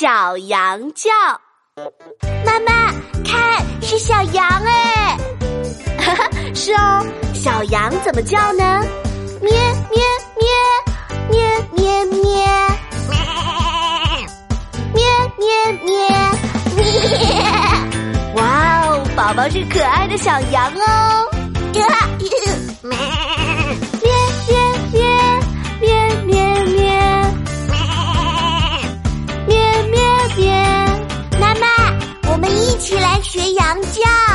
小羊叫。妈妈，看，是小羊哎！是哦，小羊怎么叫呢？咩咩咩咩咩咩咩咩咩咩！哇哦，宝宝是可爱的小羊哦！あ家。